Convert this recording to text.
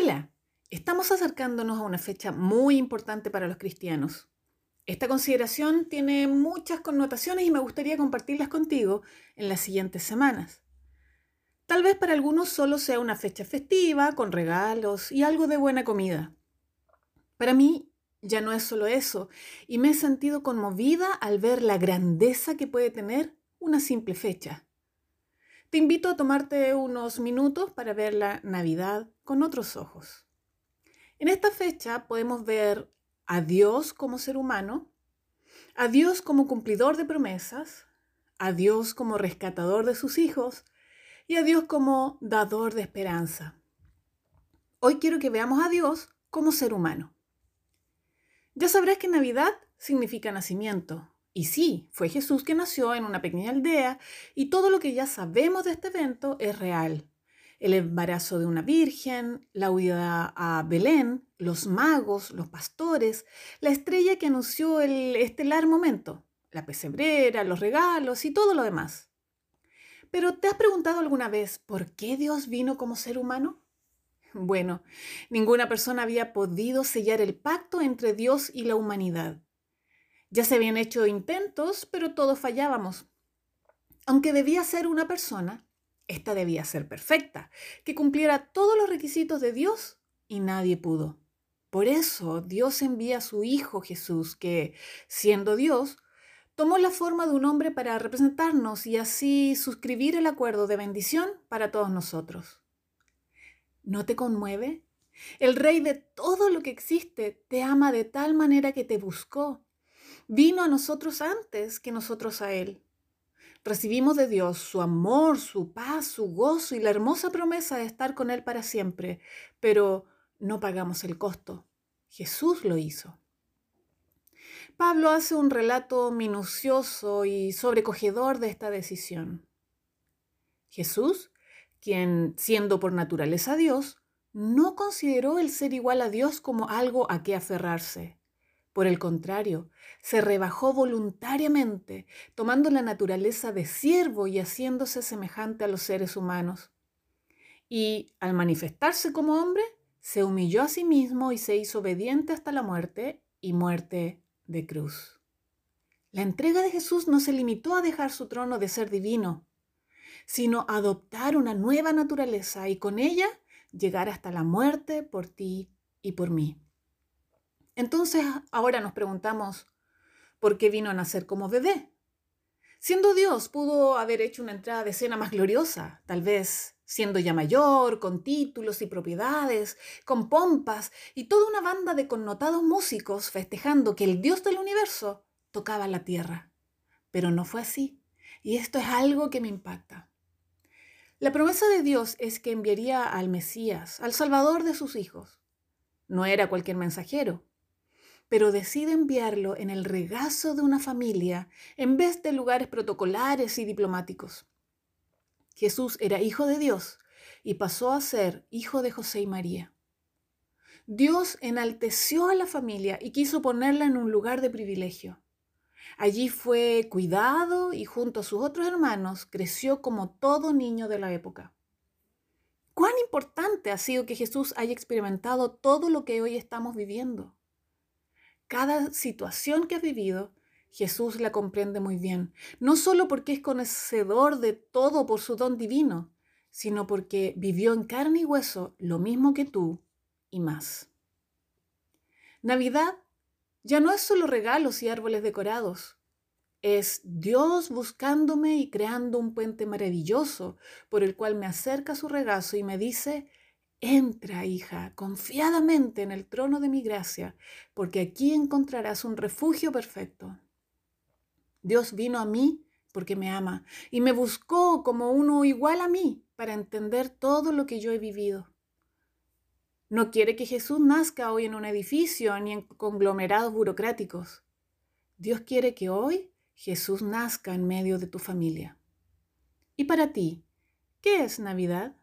Hola, estamos acercándonos a una fecha muy importante para los cristianos. Esta consideración tiene muchas connotaciones y me gustaría compartirlas contigo en las siguientes semanas. Tal vez para algunos solo sea una fecha festiva, con regalos y algo de buena comida. Para mí ya no es solo eso, y me he sentido conmovida al ver la grandeza que puede tener una simple fecha. Te invito a tomarte unos minutos para ver la Navidad con otros ojos. En esta fecha podemos ver a Dios como ser humano, a Dios como cumplidor de promesas, a Dios como rescatador de sus hijos y a Dios como dador de esperanza. Hoy quiero que veamos a Dios como ser humano. Ya sabrás que Navidad significa nacimiento, y sí, fue Jesús que nació en una pequeña aldea y todo lo que ya sabemos de este evento es real. El embarazo de una virgen, la huida a Belén, los magos, los pastores, la estrella que anunció el estelar momento, la pesebrera, los regalos y todo lo demás. Pero ¿te has preguntado alguna vez por qué Dios vino como ser humano? Bueno, ninguna persona había podido sellar el pacto entre Dios y la humanidad. Ya se habían hecho intentos, pero todos fallábamos. Aunque debía ser una persona, esta debía ser perfecta, que cumpliera todos los requisitos de Dios y nadie pudo. Por eso Dios envía a su Hijo Jesús, que, siendo Dios, tomó la forma de un hombre para representarnos y así suscribir el acuerdo de bendición para todos nosotros. ¿No te conmueve? El Rey de todo lo que existe te ama de tal manera que te buscó vino a nosotros antes que nosotros a Él. Recibimos de Dios su amor, su paz, su gozo y la hermosa promesa de estar con Él para siempre, pero no pagamos el costo. Jesús lo hizo. Pablo hace un relato minucioso y sobrecogedor de esta decisión. Jesús, quien siendo por naturaleza Dios, no consideró el ser igual a Dios como algo a qué aferrarse. Por el contrario, se rebajó voluntariamente, tomando la naturaleza de siervo y haciéndose semejante a los seres humanos. Y al manifestarse como hombre, se humilló a sí mismo y se hizo obediente hasta la muerte y muerte de cruz. La entrega de Jesús no se limitó a dejar su trono de ser divino, sino a adoptar una nueva naturaleza y con ella llegar hasta la muerte por ti y por mí. Entonces ahora nos preguntamos, ¿por qué vino a nacer como bebé? Siendo Dios, pudo haber hecho una entrada de escena más gloriosa, tal vez siendo ya mayor, con títulos y propiedades, con pompas y toda una banda de connotados músicos festejando que el Dios del universo tocaba la tierra. Pero no fue así, y esto es algo que me impacta. La promesa de Dios es que enviaría al Mesías, al Salvador de sus hijos. No era cualquier mensajero, pero decide enviarlo en el regazo de una familia en vez de lugares protocolares y diplomáticos. Jesús era hijo de Dios y pasó a ser hijo de José y María. Dios enalteció a la familia y quiso ponerla en un lugar de privilegio. Allí fue cuidado y junto a sus otros hermanos creció como todo niño de la época. ¿Cuán importante ha sido que Jesús haya experimentado todo lo que hoy estamos viviendo? Cada situación que has vivido, Jesús la comprende muy bien, no solo porque es conocedor de todo por su don divino, sino porque vivió en carne y hueso lo mismo que tú y más. Navidad ya no es solo regalos y árboles decorados, es Dios buscándome y creando un puente maravilloso por el cual me acerca su regazo y me dice, Entra, hija, confiadamente en el trono de mi gracia, porque aquí encontrarás un refugio perfecto. Dios vino a mí porque me ama y me buscó como uno igual a mí para entender todo lo que yo he vivido. No quiere que Jesús nazca hoy en un edificio ni en conglomerados burocráticos. Dios quiere que hoy Jesús nazca en medio de tu familia. ¿Y para ti, qué es Navidad?